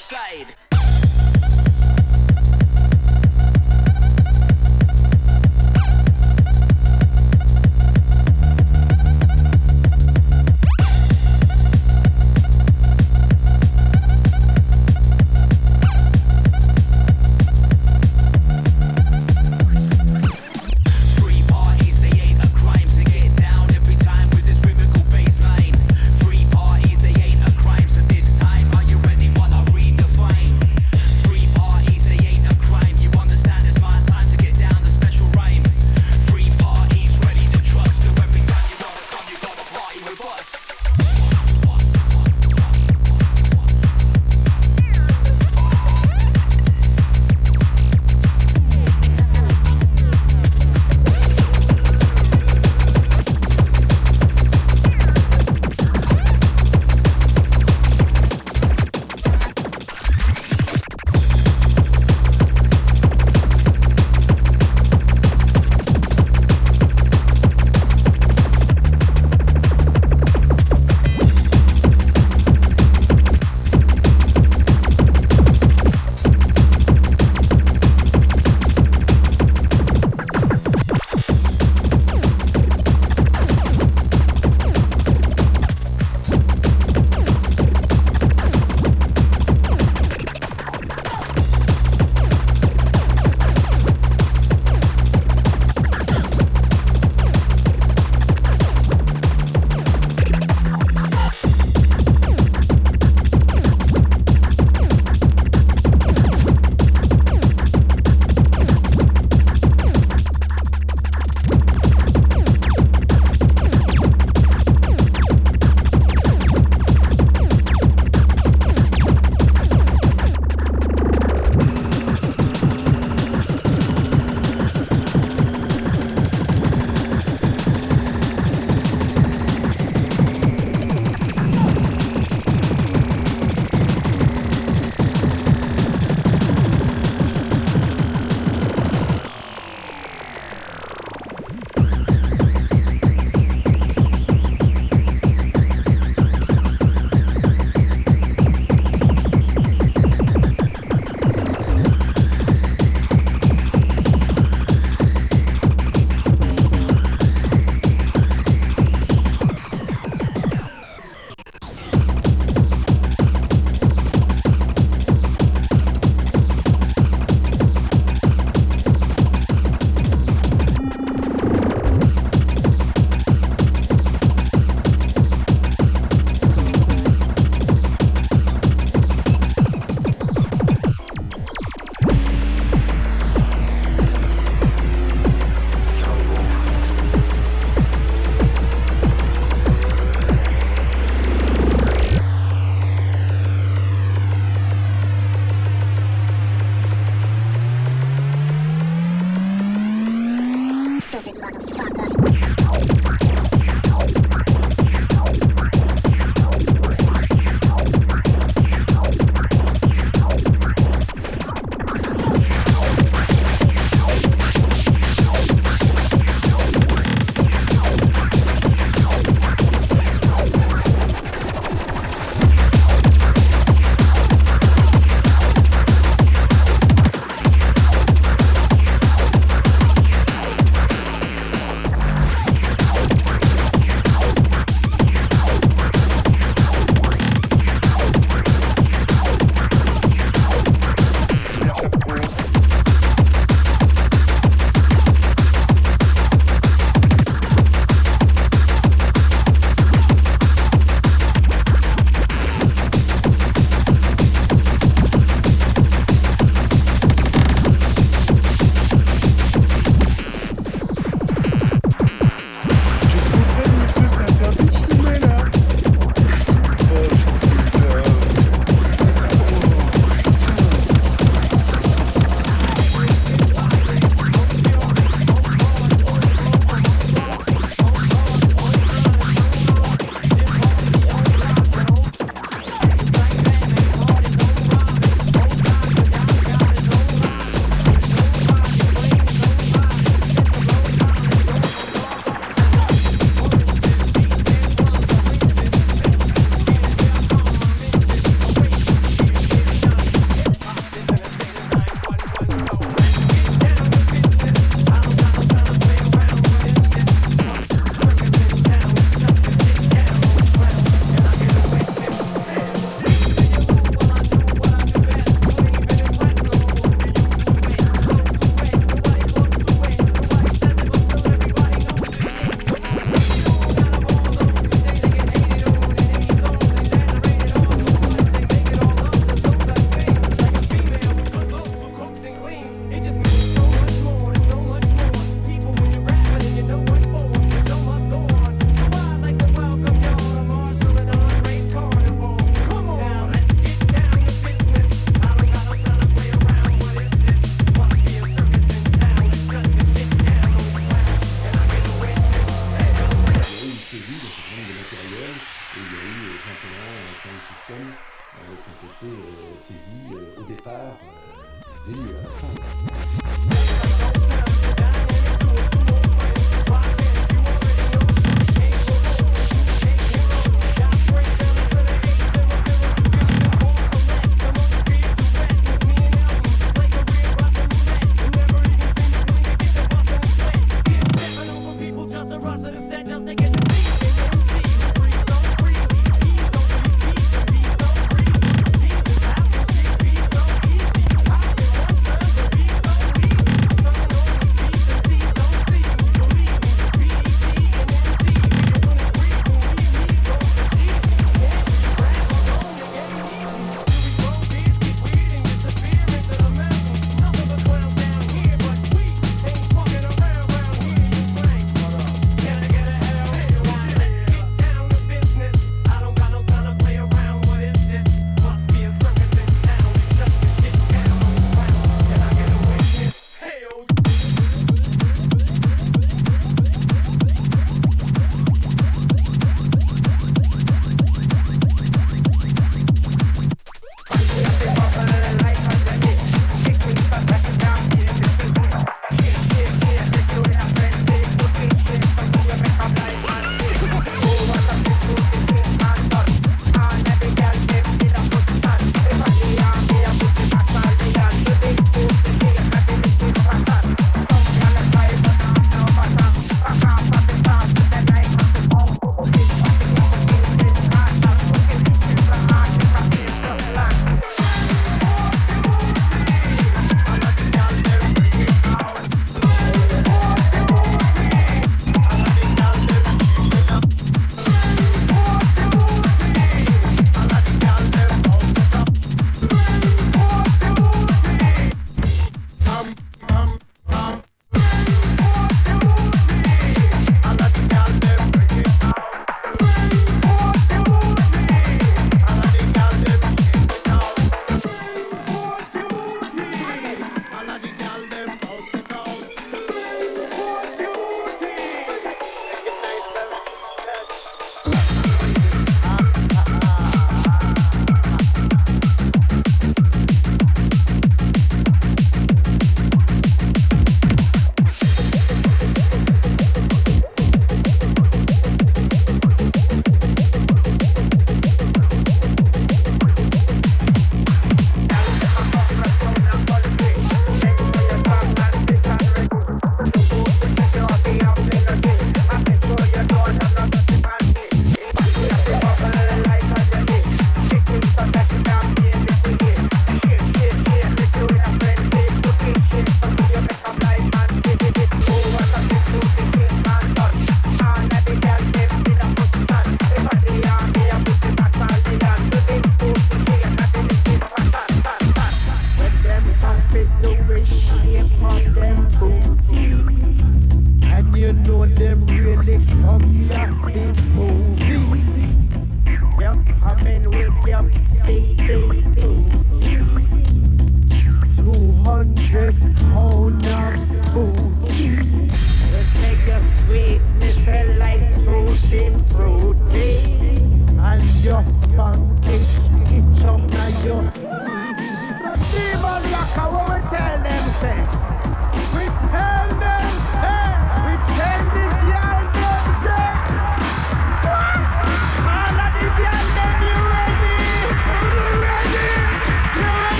inside.